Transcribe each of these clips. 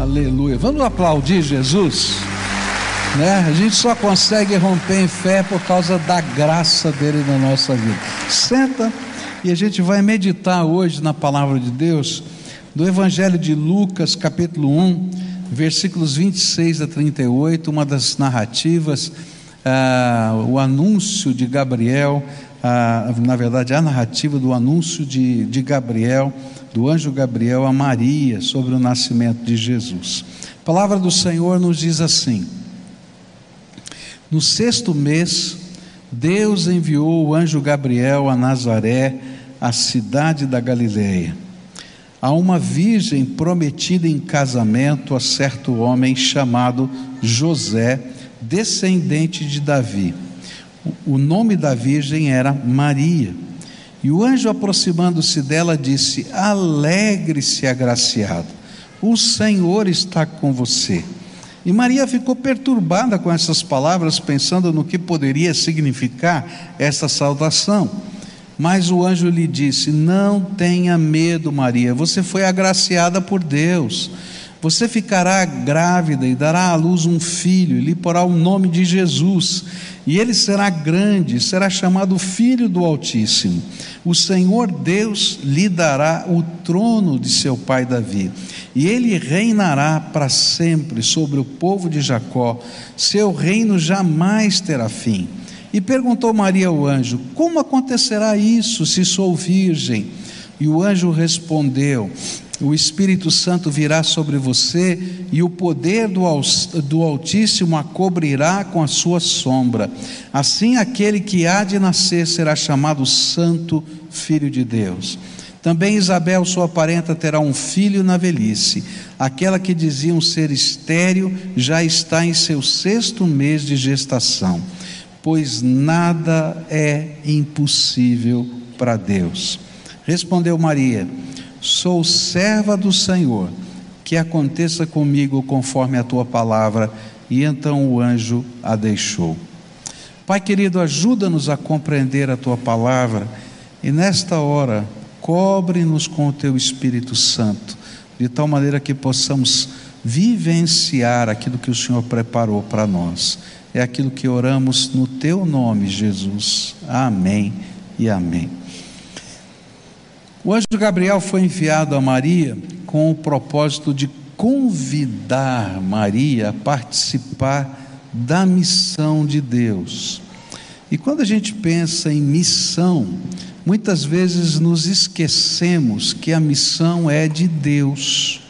Aleluia. Vamos aplaudir Jesus? Né? A gente só consegue romper em fé por causa da graça dele na nossa vida. Senta e a gente vai meditar hoje na palavra de Deus, do Evangelho de Lucas, capítulo 1, versículos 26 a 38, uma das narrativas, ah, o anúncio de Gabriel, ah, na verdade, a narrativa do anúncio de, de Gabriel, do anjo Gabriel a Maria sobre o nascimento de Jesus. A palavra do Senhor nos diz assim: No sexto mês, Deus enviou o anjo Gabriel a Nazaré, a cidade da Galileia, a uma virgem prometida em casamento a certo homem chamado José, descendente de Davi. O nome da virgem era Maria. E o anjo, aproximando-se dela, disse: Alegre-se, agraciado, o Senhor está com você. E Maria ficou perturbada com essas palavras, pensando no que poderia significar essa saudação. Mas o anjo lhe disse: Não tenha medo, Maria, você foi agraciada por Deus. Você ficará grávida e dará à luz um filho, e lhe porá o nome de Jesus, e ele será grande, será chamado Filho do Altíssimo. O Senhor Deus lhe dará o trono de seu pai Davi, e ele reinará para sempre sobre o povo de Jacó, seu reino jamais terá fim. E perguntou Maria ao anjo: Como acontecerá isso se sou virgem? E o anjo respondeu: o Espírito Santo virá sobre você e o poder do, Altíssimo a cobrirá com a sua sombra. Assim, aquele que há de nascer será chamado Santo Filho de Deus. Também Isabel, sua parenta, terá um filho na velhice. Aquela que diziam ser estéril já está em seu sexto mês de gestação, pois nada é impossível para Deus. Respondeu Maria Sou serva do Senhor, que aconteça comigo conforme a tua palavra. E então o anjo a deixou. Pai querido, ajuda-nos a compreender a tua palavra e nesta hora, cobre-nos com o teu Espírito Santo, de tal maneira que possamos vivenciar aquilo que o Senhor preparou para nós. É aquilo que oramos no teu nome, Jesus. Amém e amém. O anjo Gabriel foi enviado a Maria com o propósito de convidar Maria a participar da missão de Deus. E quando a gente pensa em missão, muitas vezes nos esquecemos que a missão é de Deus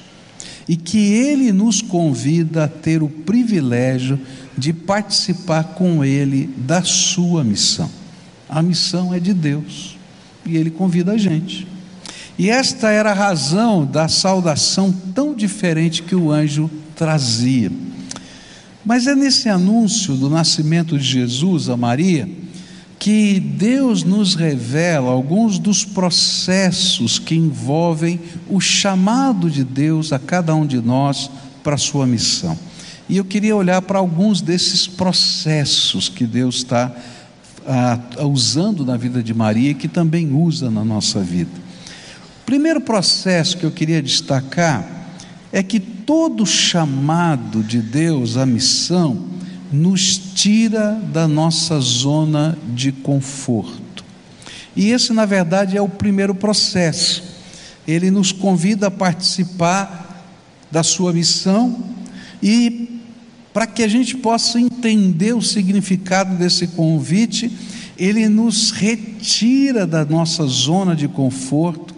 e que Ele nos convida a ter o privilégio de participar com Ele da sua missão. A missão é de Deus e Ele convida a gente. E esta era a razão da saudação tão diferente que o anjo trazia. Mas é nesse anúncio do nascimento de Jesus a Maria que Deus nos revela alguns dos processos que envolvem o chamado de Deus a cada um de nós para a sua missão. E eu queria olhar para alguns desses processos que Deus está ah, usando na vida de Maria e que também usa na nossa vida. Primeiro processo que eu queria destacar é que todo chamado de Deus à missão nos tira da nossa zona de conforto. E esse, na verdade, é o primeiro processo. Ele nos convida a participar da sua missão e para que a gente possa entender o significado desse convite, ele nos retira da nossa zona de conforto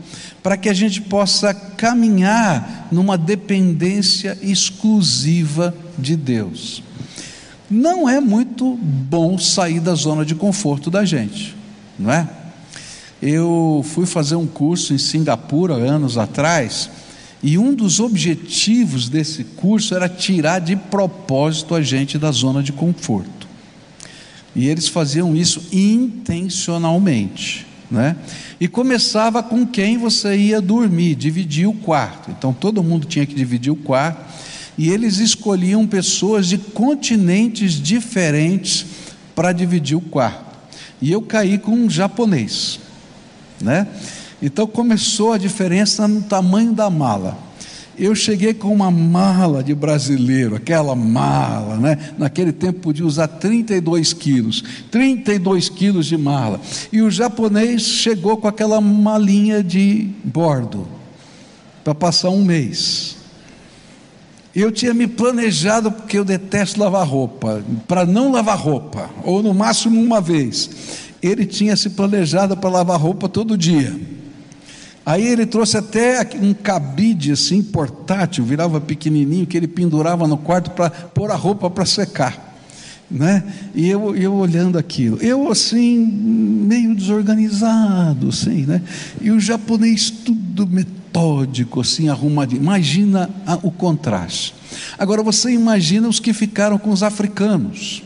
para que a gente possa caminhar numa dependência exclusiva de Deus. Não é muito bom sair da zona de conforto da gente, não é? Eu fui fazer um curso em Singapura anos atrás, e um dos objetivos desse curso era tirar de propósito a gente da zona de conforto. E eles faziam isso intencionalmente. Né? E começava com quem você ia dormir, dividir o quarto. Então todo mundo tinha que dividir o quarto. E eles escolhiam pessoas de continentes diferentes para dividir o quarto. E eu caí com um japonês, né? Então começou a diferença no tamanho da mala. Eu cheguei com uma mala de brasileiro, aquela mala, né? Naquele tempo podia usar 32 quilos, 32 quilos de mala. E o japonês chegou com aquela malinha de bordo para passar um mês. Eu tinha me planejado, porque eu detesto lavar roupa, para não lavar roupa, ou no máximo uma vez. Ele tinha se planejado para lavar roupa todo dia. Aí ele trouxe até um cabide assim portátil, virava pequenininho, que ele pendurava no quarto para pôr a roupa para secar. Né? E eu, eu olhando aquilo, eu assim, meio desorganizado, assim, né? E o japonês tudo metódico, assim, arrumadinho. Imagina a, o contraste. Agora você imagina os que ficaram com os africanos.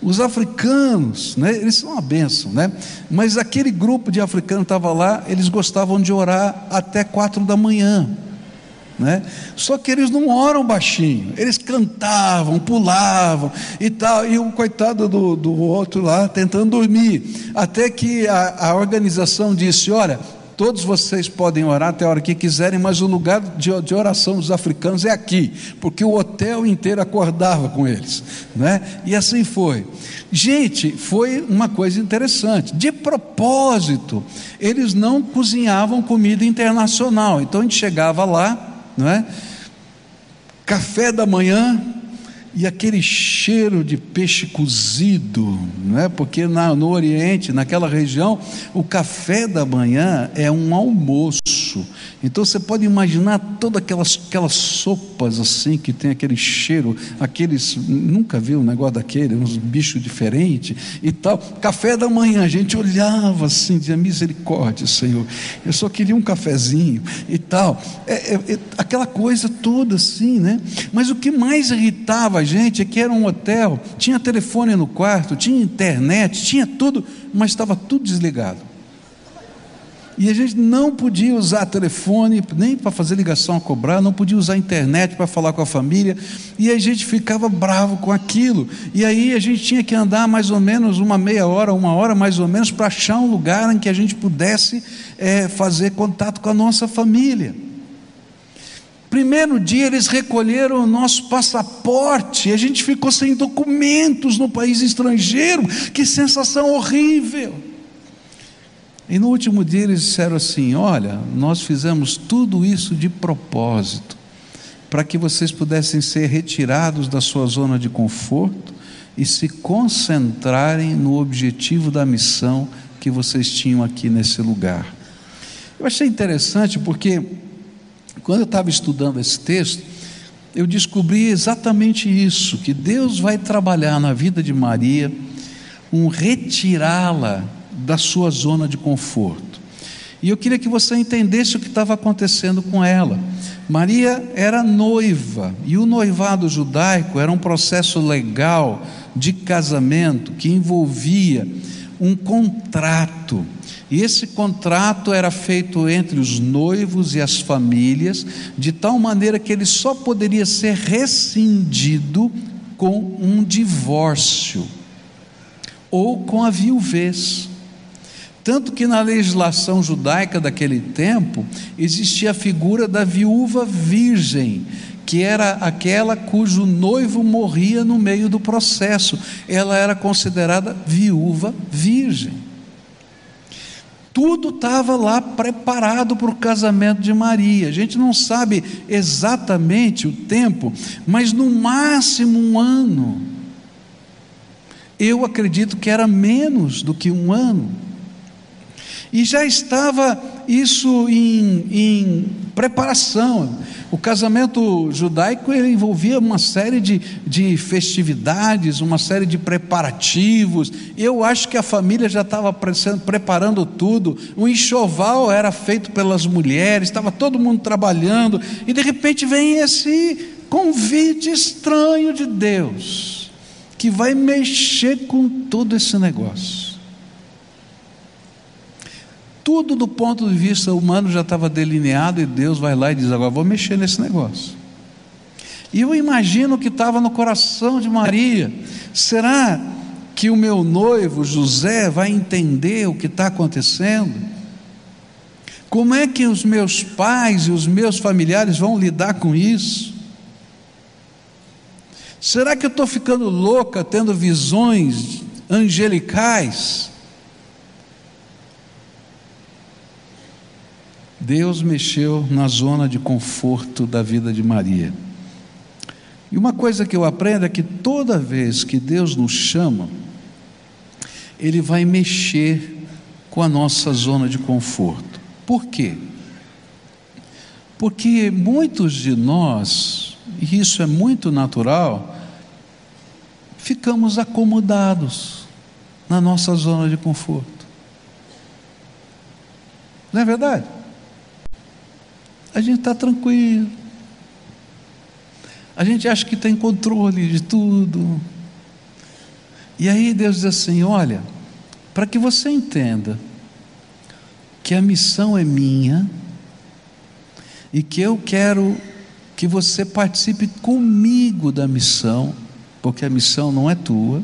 Os africanos, né, eles são uma benção, né? mas aquele grupo de africanos que estava lá, eles gostavam de orar até quatro da manhã. Né? Só que eles não oram baixinho, eles cantavam, pulavam e tal, e o coitado do, do outro lá tentando dormir, até que a, a organização disse: Olha, Todos vocês podem orar até a hora que quiserem, mas o lugar de, de oração dos africanos é aqui, porque o hotel inteiro acordava com eles, né? E assim foi. Gente, foi uma coisa interessante. De propósito, eles não cozinhavam comida internacional. Então a gente chegava lá, não é? Café da manhã, e aquele cheiro de peixe cozido, né? porque na, no Oriente, naquela região, o café da manhã é um almoço. Então você pode imaginar todas aquelas, aquelas sopas assim que tem aquele cheiro, aqueles. Nunca vi um negócio daquele, uns bichos diferentes e tal. Café da manhã, a gente olhava assim, dizia misericórdia, Senhor. Eu só queria um cafezinho e tal. É, é, é, aquela coisa toda assim, né? Mas o que mais irritava a gente que era um hotel, tinha telefone no quarto, tinha internet, tinha tudo, mas estava tudo desligado. E a gente não podia usar telefone nem para fazer ligação a cobrar, não podia usar internet para falar com a família, e a gente ficava bravo com aquilo. E aí a gente tinha que andar mais ou menos uma meia hora, uma hora mais ou menos, para achar um lugar em que a gente pudesse é, fazer contato com a nossa família. Primeiro dia eles recolheram o nosso passaporte, a gente ficou sem documentos no país estrangeiro, que sensação horrível. E no último dia eles disseram assim: Olha, nós fizemos tudo isso de propósito, para que vocês pudessem ser retirados da sua zona de conforto e se concentrarem no objetivo da missão que vocês tinham aqui nesse lugar. Eu achei interessante porque, quando eu estava estudando esse texto, eu descobri exatamente isso: que Deus vai trabalhar na vida de Maria, um retirá-la da sua zona de conforto. E eu queria que você entendesse o que estava acontecendo com ela. Maria era noiva, e o noivado judaico era um processo legal de casamento que envolvia um contrato. E esse contrato era feito entre os noivos e as famílias, de tal maneira que ele só poderia ser rescindido com um divórcio ou com a viuvez. Tanto que na legislação judaica daquele tempo existia a figura da viúva virgem, que era aquela cujo noivo morria no meio do processo. Ela era considerada viúva virgem. Tudo estava lá preparado para o casamento de Maria. A gente não sabe exatamente o tempo, mas no máximo um ano. Eu acredito que era menos do que um ano. E já estava isso em, em preparação. O casamento judaico ele envolvia uma série de, de festividades, uma série de preparativos. Eu acho que a família já estava preparando tudo. O enxoval era feito pelas mulheres, estava todo mundo trabalhando, e de repente vem esse convite estranho de Deus, que vai mexer com todo esse negócio. Tudo do ponto de vista humano já estava delineado e Deus vai lá e diz: agora vou mexer nesse negócio. E eu imagino o que estava no coração de Maria. Será que o meu noivo José vai entender o que está acontecendo? Como é que os meus pais e os meus familiares vão lidar com isso? Será que eu estou ficando louca tendo visões angelicais? Deus mexeu na zona de conforto da vida de Maria. E uma coisa que eu aprendo é que toda vez que Deus nos chama, Ele vai mexer com a nossa zona de conforto. Por quê? Porque muitos de nós, e isso é muito natural, ficamos acomodados na nossa zona de conforto. Não é verdade? A gente está tranquilo, a gente acha que tem controle de tudo. E aí Deus diz assim: olha, para que você entenda que a missão é minha e que eu quero que você participe comigo da missão, porque a missão não é tua,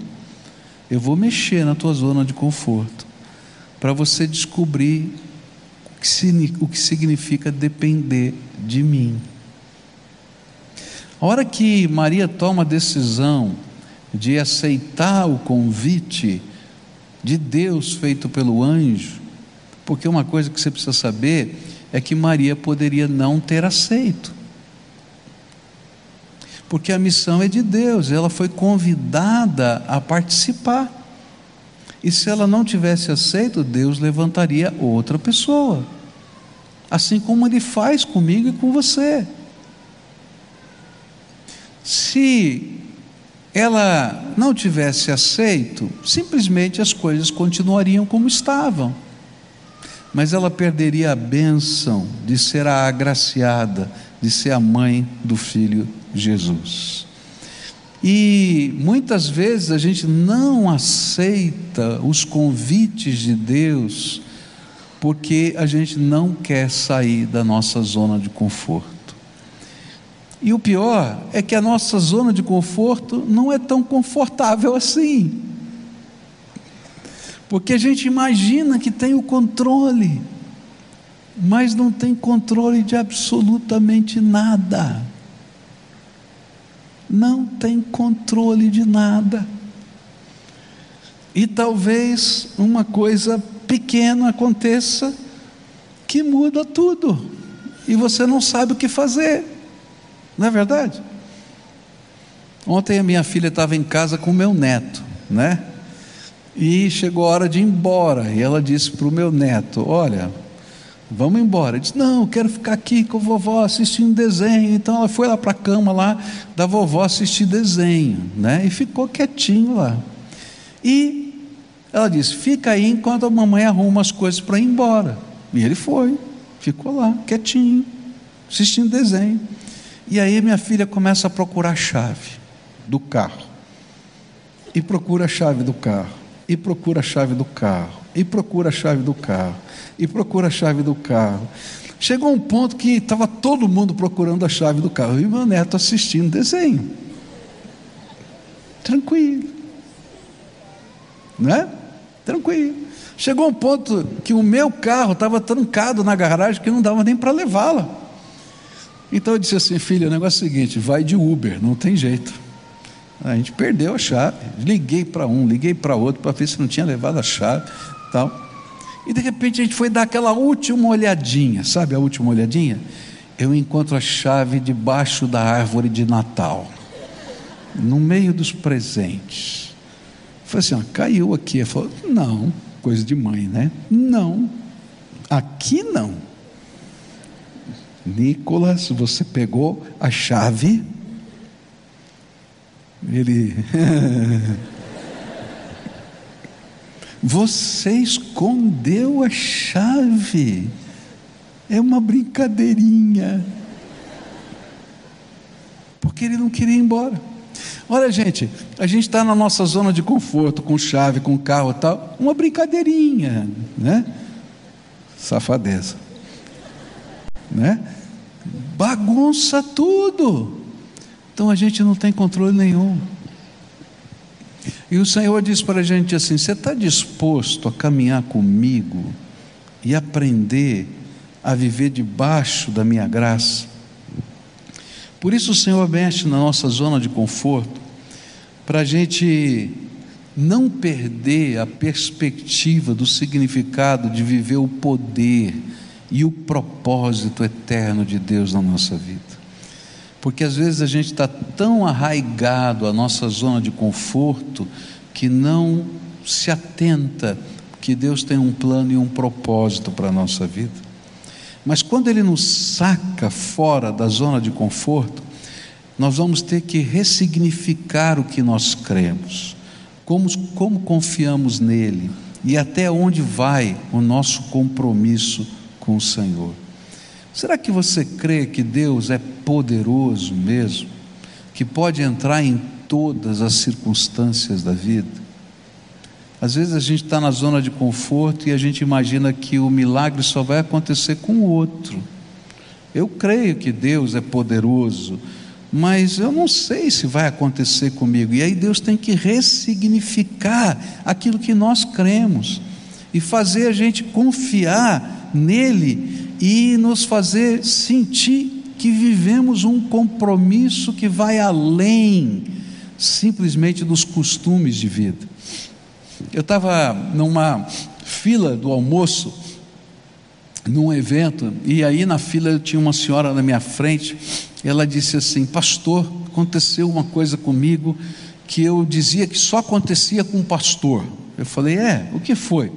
eu vou mexer na tua zona de conforto, para você descobrir o que significa depender de mim. A hora que Maria toma a decisão de aceitar o convite de Deus feito pelo anjo, porque uma coisa que você precisa saber é que Maria poderia não ter aceito. Porque a missão é de Deus, ela foi convidada a participar. E se ela não tivesse aceito, Deus levantaria outra pessoa. Assim como ele faz comigo e com você. Se ela não tivesse aceito, simplesmente as coisas continuariam como estavam. Mas ela perderia a bênção de ser a agraciada, de ser a mãe do filho Jesus. E muitas vezes a gente não aceita os convites de Deus porque a gente não quer sair da nossa zona de conforto. E o pior é que a nossa zona de conforto não é tão confortável assim. Porque a gente imagina que tem o controle, mas não tem controle de absolutamente nada. Não tem controle de nada. E talvez uma coisa pequena aconteça que muda tudo, e você não sabe o que fazer. Não é verdade? Ontem a minha filha estava em casa com o meu neto, né? E chegou a hora de ir embora. E ela disse para o meu neto: Olha, vamos embora. Ele disse: Não, quero ficar aqui com a vovó assistindo desenho. Então ela foi lá para a cama lá da vovó assistir desenho, né? E ficou quietinho lá. E ela disse: Fica aí enquanto a mamãe arruma as coisas para ir embora. E ele foi, ficou lá, quietinho, assistindo desenho. E aí minha filha começa a procurar a chave do carro. E procura a chave do carro. E procura a chave do carro. E procura a chave do carro. E procura a chave do carro. Chegou um ponto que estava todo mundo procurando a chave do carro. E meu neto assistindo desenho. Tranquilo. Né? Tranquilo. Chegou um ponto que o meu carro estava trancado na garagem que não dava nem para levá-la. Então eu disse assim, filha, o negócio é o seguinte, vai de Uber, não tem jeito. A gente perdeu a chave. Liguei para um, liguei para outro para ver se não tinha levado a chave, tal. E de repente a gente foi dar aquela última olhadinha, sabe a última olhadinha? Eu encontro a chave debaixo da árvore de Natal, no meio dos presentes. Falei assim, ó, caiu aqui. Ele falou, não, coisa de mãe, né? Não, aqui não. Nicolas, você pegou a chave. Ele. você escondeu a chave. É uma brincadeirinha. Porque ele não queria ir embora. Olha, gente, a gente está na nossa zona de conforto, com chave, com carro e tal, uma brincadeirinha, né? Safadeza né? Bagunça tudo. Então a gente não tem controle nenhum. E o Senhor diz para a gente assim: você está disposto a caminhar comigo e aprender a viver debaixo da minha graça. Por isso o Senhor mexe na nossa zona de conforto, para a gente não perder a perspectiva do significado de viver o poder e o propósito eterno de Deus na nossa vida. Porque às vezes a gente está tão arraigado à nossa zona de conforto que não se atenta que Deus tem um plano e um propósito para a nossa vida. Mas quando Ele nos saca fora da zona de conforto, nós vamos ter que ressignificar o que nós cremos como, como confiamos nele e até onde vai o nosso compromisso com o Senhor. Será que você crê que Deus é poderoso mesmo, que pode entrar em todas as circunstâncias da vida? Às vezes a gente está na zona de conforto e a gente imagina que o milagre só vai acontecer com o outro. Eu creio que Deus é poderoso, mas eu não sei se vai acontecer comigo. E aí Deus tem que ressignificar aquilo que nós cremos e fazer a gente confiar nele e nos fazer sentir que vivemos um compromisso que vai além simplesmente dos costumes de vida. Eu estava numa fila do almoço, num evento, e aí na fila eu tinha uma senhora na minha frente ela disse assim: Pastor, aconteceu uma coisa comigo que eu dizia que só acontecia com o pastor. Eu falei: É, o que foi?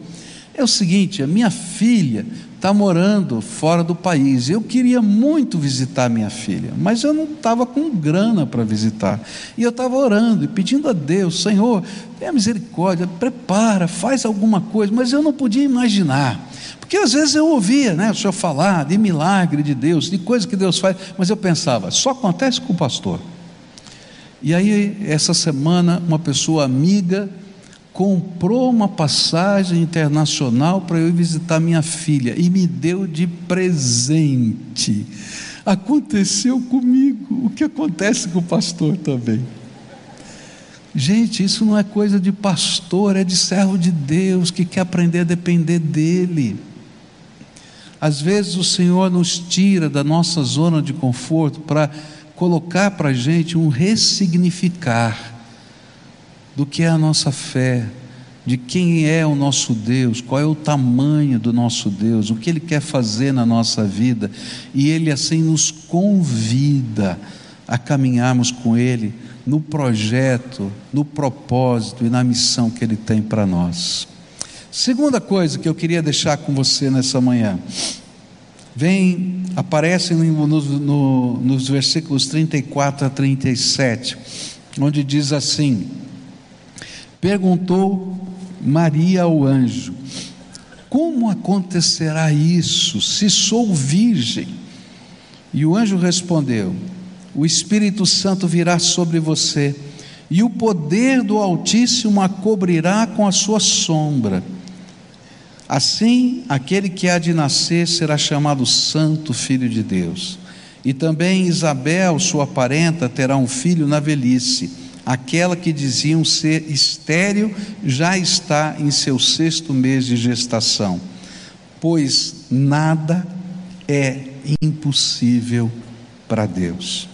É o seguinte: a minha filha está morando fora do país. Eu queria muito visitar minha filha, mas eu não estava com grana para visitar. E eu estava orando e pedindo a Deus: Senhor, tenha misericórdia, prepara, faz alguma coisa. Mas eu não podia imaginar porque às vezes eu ouvia né, o senhor falar de milagre de Deus, de coisas que Deus faz, mas eu pensava, só acontece com o pastor. E aí, essa semana, uma pessoa amiga comprou uma passagem internacional para eu visitar minha filha e me deu de presente. Aconteceu comigo o que acontece com o pastor também. Gente, isso não é coisa de pastor, é de servo de Deus que quer aprender a depender dEle. Às vezes o Senhor nos tira da nossa zona de conforto para colocar para a gente um ressignificar do que é a nossa fé, de quem é o nosso Deus, qual é o tamanho do nosso Deus, o que Ele quer fazer na nossa vida, e Ele assim nos convida a caminharmos com Ele no projeto, no propósito e na missão que Ele tem para nós. Segunda coisa que eu queria deixar com você nessa manhã, vem, aparece no, no, nos versículos 34 a 37, onde diz assim: Perguntou Maria ao anjo: Como acontecerá isso, se sou virgem? E o anjo respondeu: O Espírito Santo virá sobre você, e o poder do Altíssimo a cobrirá com a sua sombra. Assim, aquele que há de nascer será chamado Santo Filho de Deus. E também Isabel, sua parenta, terá um filho na velhice. Aquela que diziam ser estéril já está em seu sexto mês de gestação, pois nada é impossível para Deus.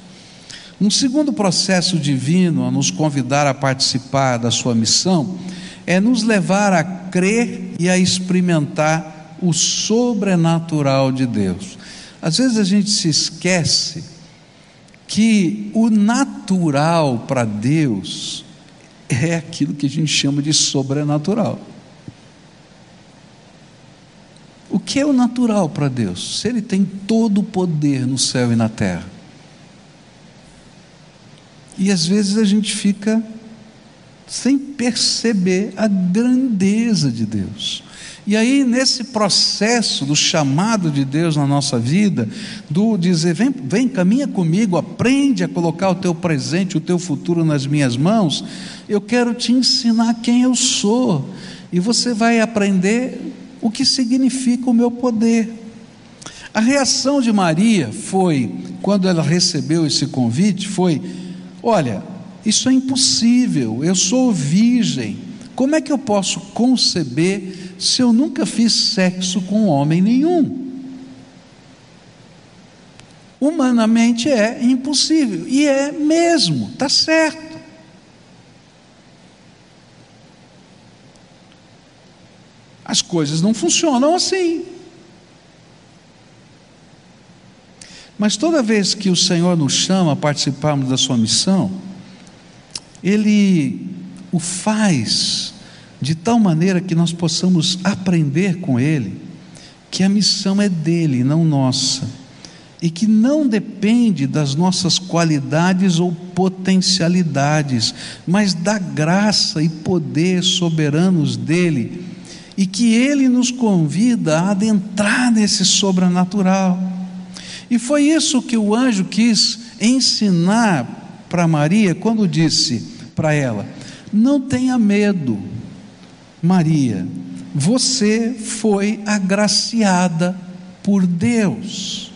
Um segundo processo divino a nos convidar a participar da sua missão é nos levar a crer e a experimentar o sobrenatural de Deus. Às vezes a gente se esquece que o natural para Deus é aquilo que a gente chama de sobrenatural. O que é o natural para Deus? Se Ele tem todo o poder no céu e na terra. E às vezes a gente fica sem perceber a grandeza de Deus. E aí, nesse processo do chamado de Deus na nossa vida, do dizer, vem, vem, caminha comigo, aprende a colocar o teu presente, o teu futuro nas minhas mãos, eu quero te ensinar quem eu sou, e você vai aprender o que significa o meu poder. A reação de Maria foi, quando ela recebeu esse convite, foi: olha, isso é impossível, eu sou virgem. Como é que eu posso conceber se eu nunca fiz sexo com homem nenhum? Humanamente é impossível, e é mesmo, está certo. As coisas não funcionam assim. Mas toda vez que o Senhor nos chama a participarmos da sua missão, Ele o faz de tal maneira que nós possamos aprender com Ele que a missão é dele, não nossa e que não depende das nossas qualidades ou potencialidades, mas da graça e poder soberanos dele, e que ele nos convida a adentrar nesse sobrenatural. E foi isso que o anjo quis ensinar para Maria quando disse para ela: Não tenha medo, Maria, você foi agraciada por Deus.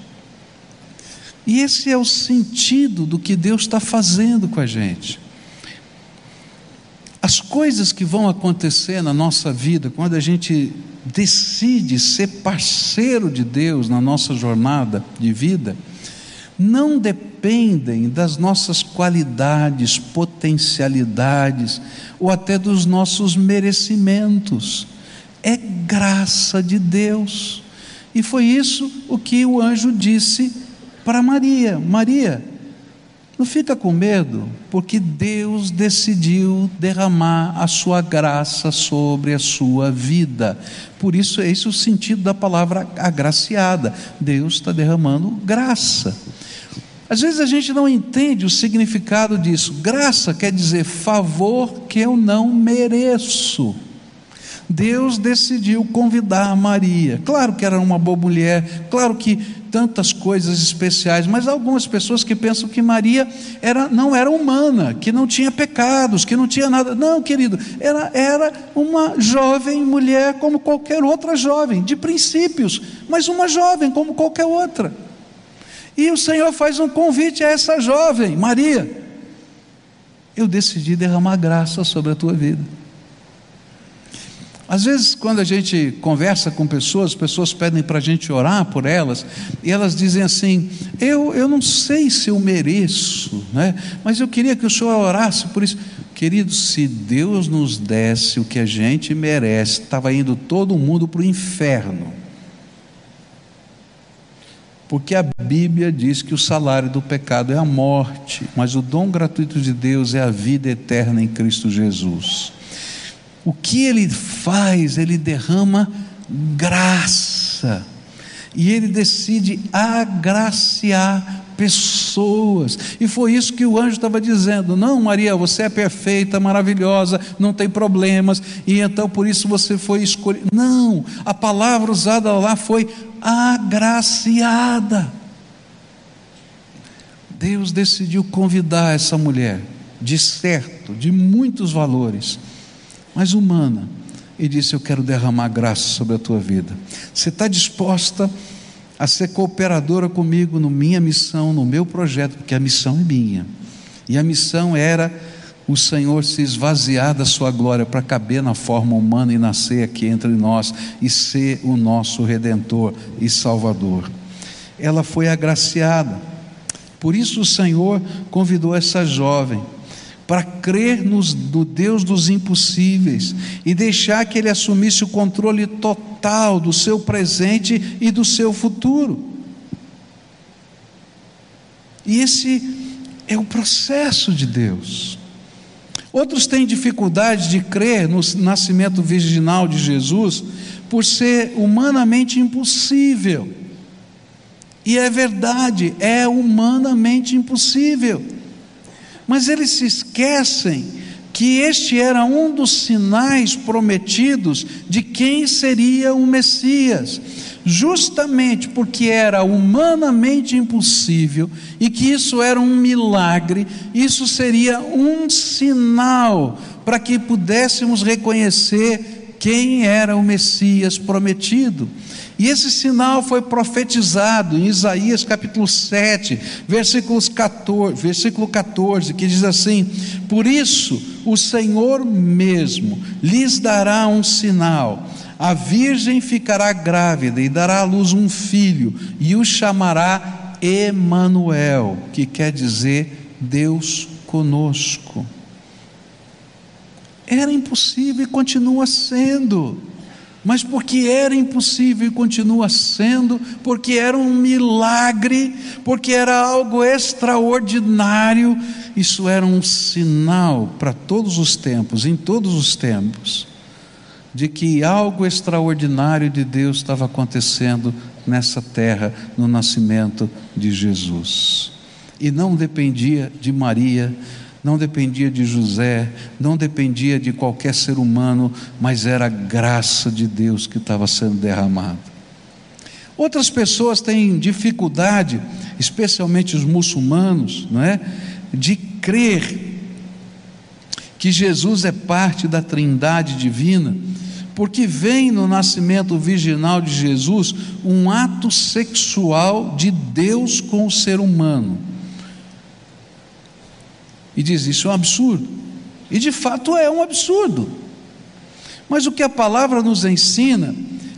E esse é o sentido do que Deus está fazendo com a gente. As coisas que vão acontecer na nossa vida, quando a gente decide ser parceiro de Deus na nossa jornada de vida, não dependem das nossas qualidades, potencialidades ou até dos nossos merecimentos. É graça de Deus. E foi isso o que o anjo disse para Maria: Maria, não fica com medo, porque Deus decidiu derramar a sua graça sobre a sua vida. Por isso, esse é o sentido da palavra agraciada. Deus está derramando graça. Às vezes a gente não entende o significado disso. Graça quer dizer favor que eu não mereço. Deus decidiu convidar Maria. Claro que era uma boa mulher, claro que tantas coisas especiais, mas algumas pessoas que pensam que Maria era, não era humana, que não tinha pecados, que não tinha nada. Não, querido, ela era uma jovem mulher como qualquer outra jovem, de princípios, mas uma jovem como qualquer outra. E o Senhor faz um convite a essa jovem, Maria. Eu decidi derramar graça sobre a tua vida. Às vezes, quando a gente conversa com pessoas, pessoas pedem para a gente orar por elas, e elas dizem assim: eu, eu não sei se eu mereço, né? mas eu queria que o senhor orasse por isso. Querido, se Deus nos desse o que a gente merece, estava indo todo mundo para o inferno. Porque a Bíblia diz que o salário do pecado é a morte, mas o dom gratuito de Deus é a vida eterna em Cristo Jesus o que ele faz? Ele derrama graça. E ele decide agraciar pessoas. E foi isso que o anjo estava dizendo: Não, Maria, você é perfeita, maravilhosa, não tem problemas, e então por isso você foi escolhida. Não, a palavra usada lá foi agraciada. Deus decidiu convidar essa mulher, de certo, de muitos valores mas humana, e disse: Eu quero derramar graça sobre a tua vida. Você está disposta a ser cooperadora comigo na minha missão, no meu projeto, porque a missão é minha. E a missão era o Senhor se esvaziar da sua glória para caber na forma humana e nascer aqui entre nós e ser o nosso redentor e salvador. Ela foi agraciada. Por isso o Senhor convidou essa jovem para crer no Deus dos impossíveis e deixar que Ele assumisse o controle total do seu presente e do seu futuro. E esse é o processo de Deus. Outros têm dificuldade de crer no nascimento virginal de Jesus por ser humanamente impossível. E é verdade, é humanamente impossível. Mas eles se esquecem que este era um dos sinais prometidos de quem seria o Messias, justamente porque era humanamente impossível e que isso era um milagre, isso seria um sinal para que pudéssemos reconhecer quem era o Messias prometido. E esse sinal foi profetizado em Isaías capítulo 7, versículos 14, versículo 14, que diz assim: Por isso o Senhor mesmo lhes dará um sinal. A virgem ficará grávida e dará à luz um filho, e o chamará Emanuel, que quer dizer Deus conosco. Era impossível e continua sendo. Mas porque era impossível e continua sendo, porque era um milagre, porque era algo extraordinário, isso era um sinal para todos os tempos, em todos os tempos, de que algo extraordinário de Deus estava acontecendo nessa terra no nascimento de Jesus. E não dependia de Maria, não dependia de José, não dependia de qualquer ser humano, mas era a graça de Deus que estava sendo derramada. Outras pessoas têm dificuldade, especialmente os muçulmanos, não é, de crer que Jesus é parte da Trindade divina, porque vem no nascimento virginal de Jesus um ato sexual de Deus com o ser humano e diz: Isso é um absurdo. E de fato é um absurdo. Mas o que a palavra nos ensina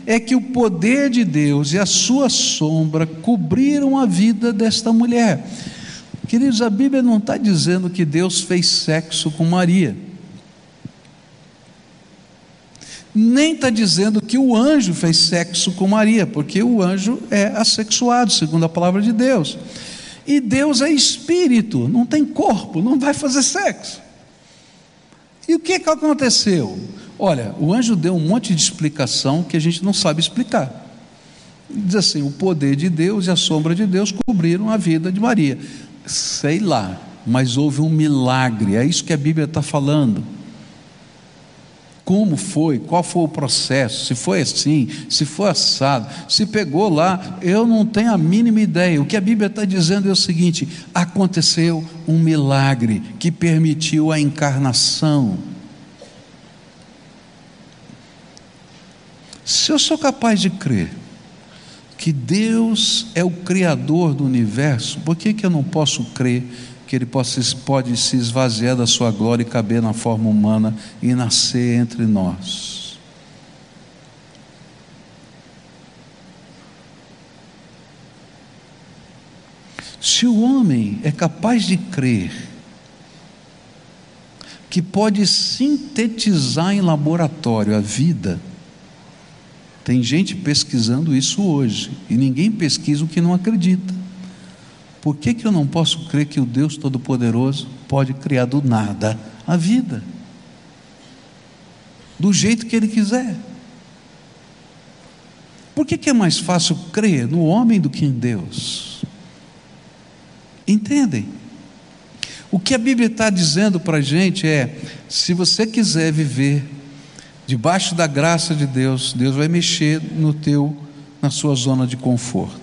é que o poder de Deus e a sua sombra cobriram a vida desta mulher. Queridos, a Bíblia não está dizendo que Deus fez sexo com Maria. Nem está dizendo que o anjo fez sexo com Maria, porque o anjo é assexuado, segundo a palavra de Deus. E Deus é espírito, não tem corpo, não vai fazer sexo. E o que, que aconteceu? Olha, o anjo deu um monte de explicação que a gente não sabe explicar. Diz assim: o poder de Deus e a sombra de Deus cobriram a vida de Maria. Sei lá, mas houve um milagre, é isso que a Bíblia está falando como foi, qual foi o processo, se foi assim, se foi assado, se pegou lá, eu não tenho a mínima ideia. O que a Bíblia está dizendo é o seguinte: aconteceu um milagre que permitiu a encarnação. Se eu sou capaz de crer que Deus é o Criador do universo, por que, que eu não posso crer que ele possa, pode se esvaziar da sua glória e caber na forma humana e nascer entre nós. Se o homem é capaz de crer que pode sintetizar em laboratório a vida, tem gente pesquisando isso hoje, e ninguém pesquisa o que não acredita. Por que, que eu não posso crer que o Deus Todo-Poderoso pode criar do nada a vida? Do jeito que Ele quiser. Por que, que é mais fácil crer no homem do que em Deus? Entendem? O que a Bíblia está dizendo para a gente é: se você quiser viver debaixo da graça de Deus, Deus vai mexer no teu, na sua zona de conforto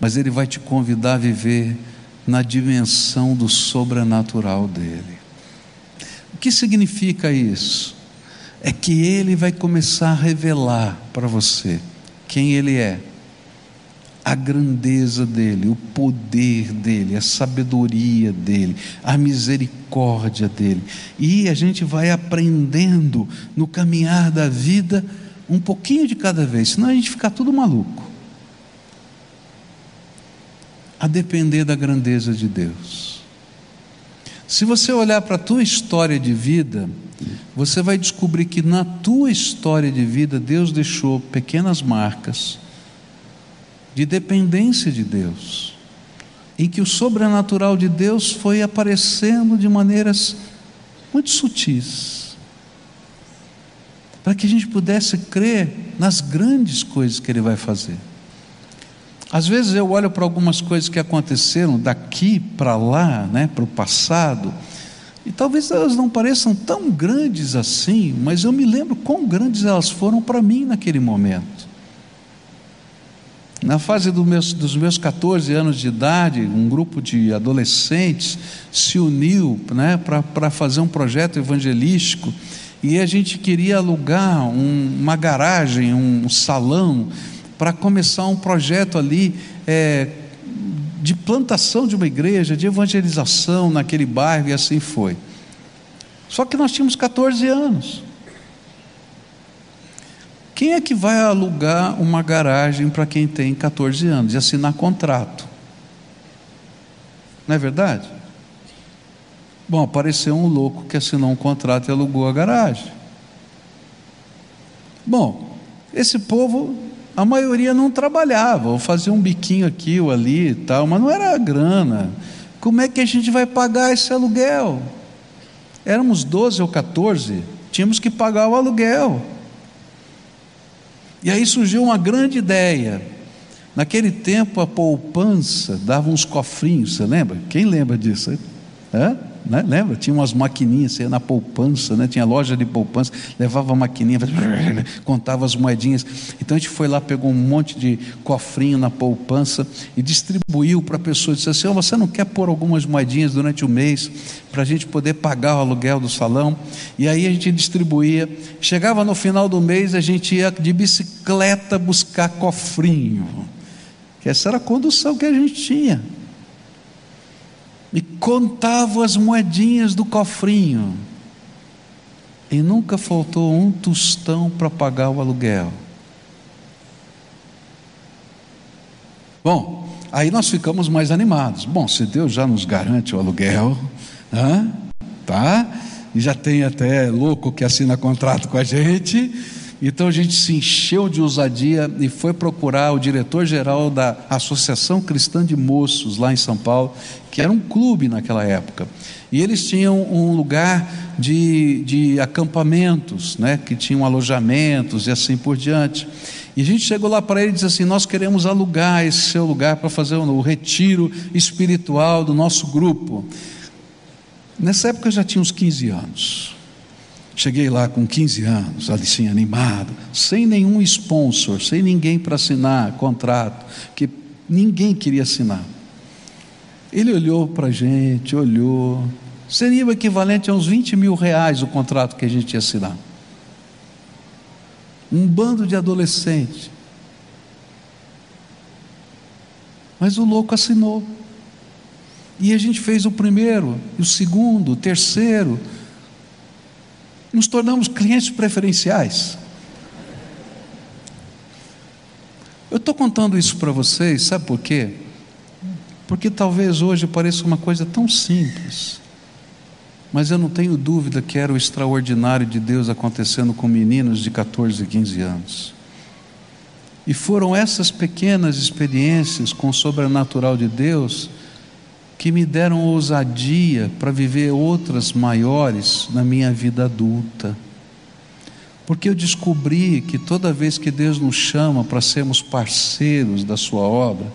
mas Ele vai te convidar a viver na dimensão do sobrenatural dele. O que significa isso? É que Ele vai começar a revelar para você quem Ele é, a grandeza dele, o poder dele, a sabedoria dele, a misericórdia dele. E a gente vai aprendendo no caminhar da vida um pouquinho de cada vez, senão a gente fica tudo maluco a depender da grandeza de Deus. Se você olhar para a tua história de vida, você vai descobrir que na tua história de vida Deus deixou pequenas marcas de dependência de Deus, em que o sobrenatural de Deus foi aparecendo de maneiras muito sutis, para que a gente pudesse crer nas grandes coisas que Ele vai fazer. Às vezes eu olho para algumas coisas que aconteceram daqui para lá, né, para o passado, e talvez elas não pareçam tão grandes assim, mas eu me lembro quão grandes elas foram para mim naquele momento. Na fase do meus, dos meus 14 anos de idade, um grupo de adolescentes se uniu né, para fazer um projeto evangelístico e a gente queria alugar um, uma garagem, um salão para começar um projeto ali é, de plantação de uma igreja, de evangelização naquele bairro, e assim foi. Só que nós tínhamos 14 anos. Quem é que vai alugar uma garagem para quem tem 14 anos e assinar contrato? Não é verdade? Bom, apareceu um louco que assinou um contrato e alugou a garagem. Bom, esse povo, a maioria não trabalhava, ou fazia um biquinho aqui ou ali e tal, mas não era grana. Como é que a gente vai pagar esse aluguel? Éramos 12 ou 14, tínhamos que pagar o aluguel. E aí surgiu uma grande ideia. Naquele tempo a poupança dava uns cofrinhos, você lembra? Quem lembra disso? Hã? Né? Lembra? Tinha umas maquininhas, você ia na poupança, né? tinha loja de poupança, levava a maquininha, contava as moedinhas. Então a gente foi lá, pegou um monte de cofrinho na poupança e distribuiu para a pessoa. Disse assim: oh, Você não quer pôr algumas moedinhas durante o mês para a gente poder pagar o aluguel do salão? E aí a gente distribuía. Chegava no final do mês, a gente ia de bicicleta buscar cofrinho. Essa era a condução que a gente tinha e contava as moedinhas do cofrinho. E nunca faltou um tostão para pagar o aluguel. Bom, aí nós ficamos mais animados. Bom, se Deus já nos garante o aluguel, tá? E já tem até louco que assina contrato com a gente. Então a gente se encheu de ousadia e foi procurar o diretor-geral da Associação Cristã de Moços, lá em São Paulo, que era um clube naquela época. E eles tinham um lugar de, de acampamentos, né, que tinham alojamentos e assim por diante. E a gente chegou lá para ele e disse assim: Nós queremos alugar esse seu lugar para fazer o retiro espiritual do nosso grupo. Nessa época eu já tinha uns 15 anos. Cheguei lá com 15 anos, assim, animado, sem nenhum sponsor, sem ninguém para assinar contrato, que ninguém queria assinar. Ele olhou para a gente, olhou, seria o equivalente a uns 20 mil reais o contrato que a gente ia assinar. Um bando de adolescentes. Mas o louco assinou. E a gente fez o primeiro, o segundo, o terceiro, nos tornamos clientes preferenciais. Eu estou contando isso para vocês, sabe por quê? Porque talvez hoje pareça uma coisa tão simples, mas eu não tenho dúvida que era o extraordinário de Deus acontecendo com meninos de 14 e 15 anos. E foram essas pequenas experiências com o sobrenatural de Deus que me deram ousadia para viver outras maiores na minha vida adulta. Porque eu descobri que toda vez que Deus nos chama para sermos parceiros da Sua obra,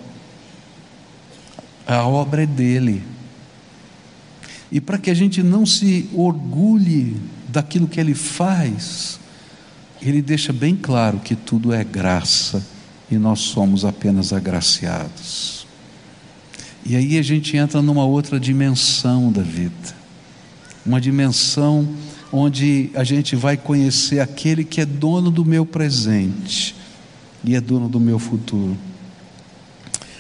a obra é dele. E para que a gente não se orgulhe daquilo que Ele faz, Ele deixa bem claro que tudo é graça e nós somos apenas agraciados. E aí a gente entra numa outra dimensão da vida, uma dimensão onde a gente vai conhecer aquele que é dono do meu presente e é dono do meu futuro.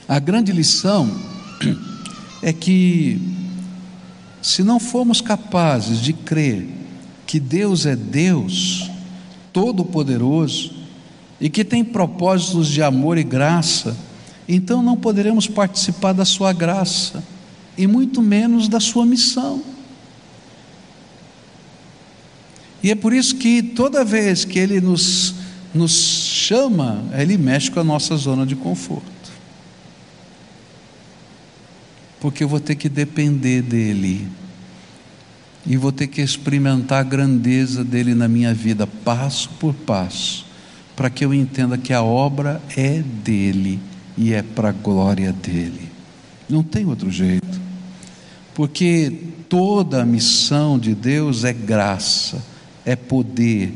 A grande lição é que, se não formos capazes de crer que Deus é Deus, Todo-Poderoso, e que tem propósitos de amor e graça, então não poderemos participar da sua graça e muito menos da sua missão. E é por isso que toda vez que Ele nos, nos chama, Ele mexe com a nossa zona de conforto. Porque eu vou ter que depender dEle, e vou ter que experimentar a grandeza dEle na minha vida, passo por passo, para que eu entenda que a obra é dEle e é para a glória dele. Não tem outro jeito. Porque toda a missão de Deus é graça, é poder,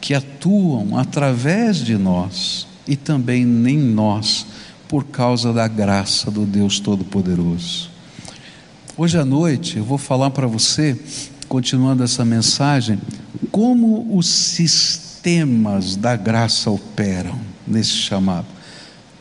que atuam através de nós e também em nós, por causa da graça do Deus Todo-Poderoso. Hoje à noite eu vou falar para você, continuando essa mensagem, como os sistemas da graça operam nesse chamado.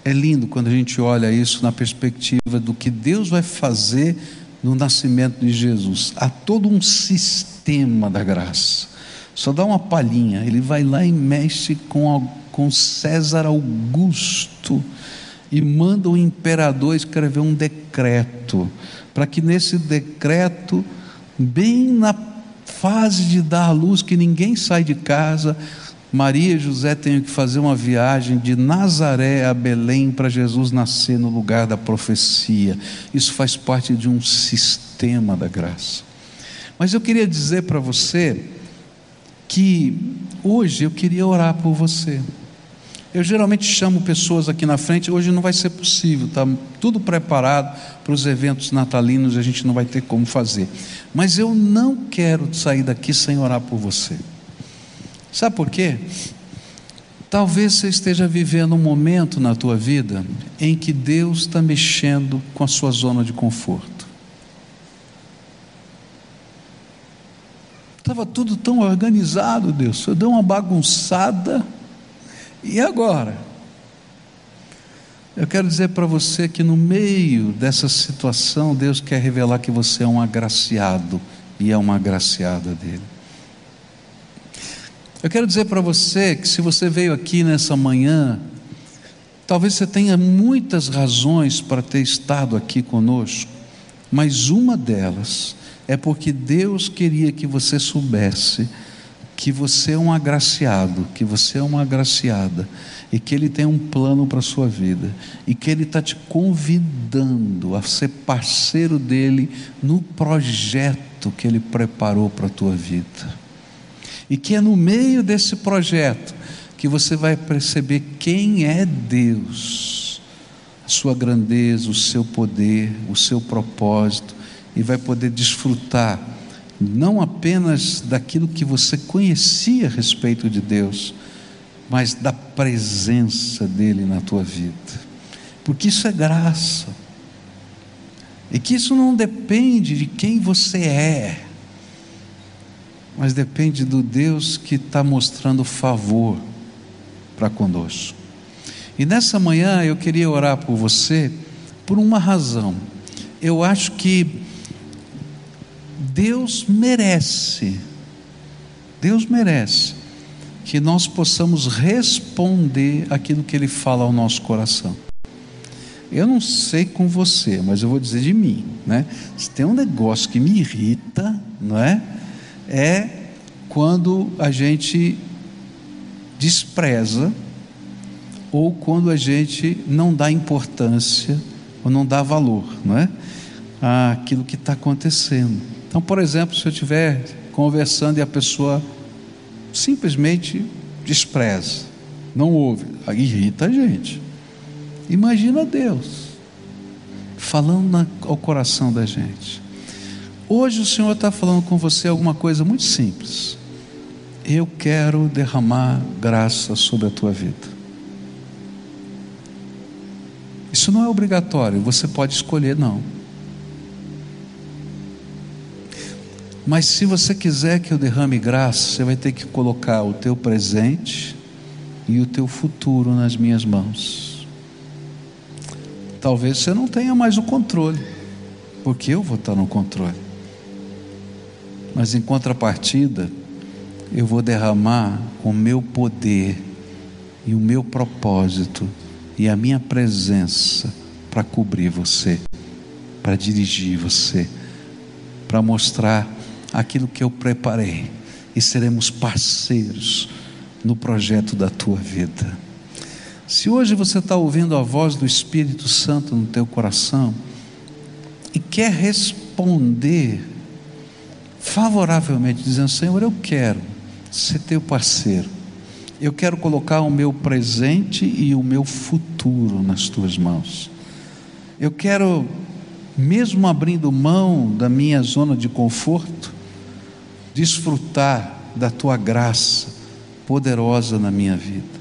É lindo quando a gente olha isso na perspectiva do que Deus vai fazer no nascimento de Jesus. Há todo um sistema da graça. Só dá uma palhinha. Ele vai lá e mexe com, com César Augusto e manda o imperador escrever um decreto, para que nesse decreto, bem na fase de dar a luz, que ninguém sai de casa, Maria e José tenham que fazer uma viagem de Nazaré a Belém para Jesus nascer no lugar da profecia. Isso faz parte de um sistema da graça. Mas eu queria dizer para você que hoje eu queria orar por você. Eu geralmente chamo pessoas aqui na frente, hoje não vai ser possível, está tudo preparado para os eventos natalinos, a gente não vai ter como fazer. Mas eu não quero sair daqui sem orar por você. Sabe por quê? Talvez você esteja vivendo um momento na tua vida em que Deus está mexendo com a sua zona de conforto. Estava tudo tão organizado, Deus. Eu dei uma bagunçada. E agora? Eu quero dizer para você que no meio dessa situação, Deus quer revelar que você é um agraciado e é uma agraciada dele. Eu quero dizer para você que se você veio aqui nessa manhã, talvez você tenha muitas razões para ter estado aqui conosco, mas uma delas é porque Deus queria que você soubesse que você é um agraciado, que você é uma agraciada, e que Ele tem um plano para a sua vida, e que Ele está te convidando a ser parceiro dele no projeto que Ele preparou para a tua vida. E que é no meio desse projeto que você vai perceber quem é Deus, a sua grandeza, o seu poder, o seu propósito, e vai poder desfrutar não apenas daquilo que você conhecia a respeito de Deus, mas da presença dele na tua vida. Porque isso é graça. E que isso não depende de quem você é mas depende do Deus que está mostrando favor para conosco. E nessa manhã eu queria orar por você por uma razão. Eu acho que Deus merece, Deus merece que nós possamos responder aquilo que Ele fala ao nosso coração. Eu não sei com você, mas eu vou dizer de mim, né? Se tem um negócio que me irrita, não é? é quando a gente despreza ou quando a gente não dá importância ou não dá valor, não é? Aquilo que está acontecendo. Então, por exemplo, se eu estiver conversando e a pessoa simplesmente despreza, não ouve, irrita a gente. Imagina Deus falando ao coração da gente. Hoje o Senhor está falando com você alguma coisa muito simples. Eu quero derramar graça sobre a tua vida. Isso não é obrigatório, você pode escolher, não. Mas se você quiser que eu derrame graça, você vai ter que colocar o teu presente e o teu futuro nas minhas mãos. Talvez você não tenha mais o controle, porque eu vou estar no controle. Mas em contrapartida, eu vou derramar o meu poder e o meu propósito e a minha presença para cobrir você, para dirigir você, para mostrar aquilo que eu preparei e seremos parceiros no projeto da tua vida. Se hoje você está ouvindo a voz do Espírito Santo no teu coração e quer responder favoravelmente, dizendo: Senhor, eu quero ser teu parceiro, eu quero colocar o meu presente e o meu futuro nas tuas mãos. Eu quero, mesmo abrindo mão da minha zona de conforto, desfrutar da tua graça poderosa na minha vida.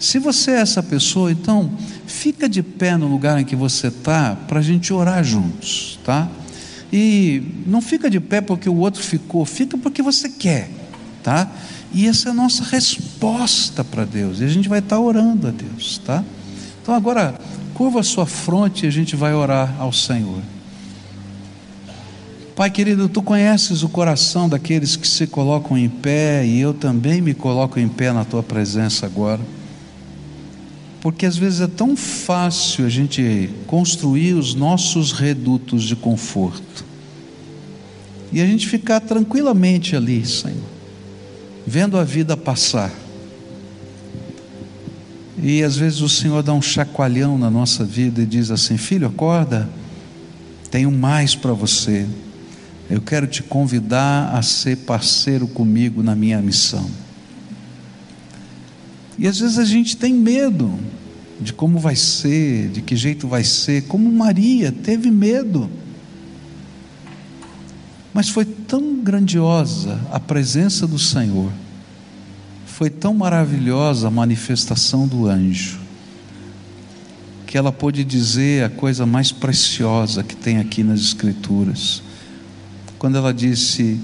Se você é essa pessoa, então fica de pé no lugar em que você está para a gente orar juntos, tá? E não fica de pé porque o outro ficou, fica porque você quer, tá? E essa é a nossa resposta para Deus. E a gente vai estar orando a Deus, tá? Então agora, curva a sua fronte e a gente vai orar ao Senhor. Pai querido, tu conheces o coração daqueles que se colocam em pé e eu também me coloco em pé na tua presença agora. Porque às vezes é tão fácil a gente construir os nossos redutos de conforto e a gente ficar tranquilamente ali, Senhor, vendo a vida passar. E às vezes o Senhor dá um chacoalhão na nossa vida e diz assim: Filho, acorda, tenho mais para você. Eu quero te convidar a ser parceiro comigo na minha missão. E às vezes a gente tem medo de como vai ser, de que jeito vai ser, como Maria teve medo. Mas foi tão grandiosa a presença do Senhor, foi tão maravilhosa a manifestação do anjo, que ela pôde dizer a coisa mais preciosa que tem aqui nas Escrituras quando ela disse: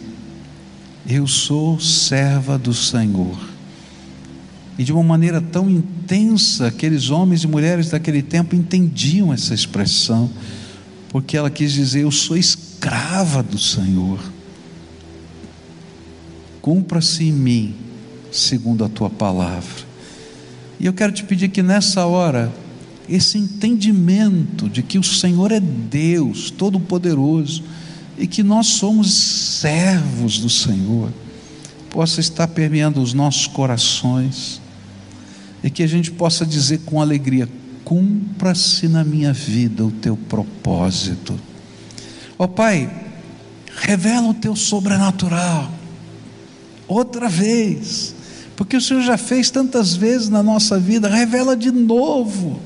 Eu sou serva do Senhor. E de uma maneira tão intensa, aqueles homens e mulheres daquele tempo entendiam essa expressão, porque ela quis dizer: Eu sou escrava do Senhor. Cumpra-se em mim, segundo a tua palavra. E eu quero te pedir que nessa hora, esse entendimento de que o Senhor é Deus Todo-Poderoso, e que nós somos servos do Senhor, possa estar permeando os nossos corações e que a gente possa dizer com alegria: cumpra-se na minha vida o teu propósito. Ó oh, Pai, revela o teu sobrenatural, outra vez, porque o Senhor já fez tantas vezes na nossa vida, revela de novo,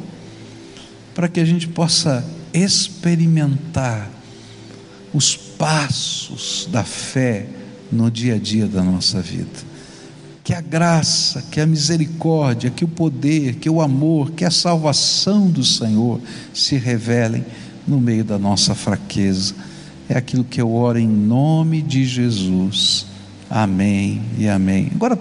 para que a gente possa experimentar os passos da fé no dia a dia da nossa vida. Que a graça, que a misericórdia, que o poder, que o amor, que a salvação do Senhor se revelem no meio da nossa fraqueza. É aquilo que eu oro em nome de Jesus. Amém e amém. Agora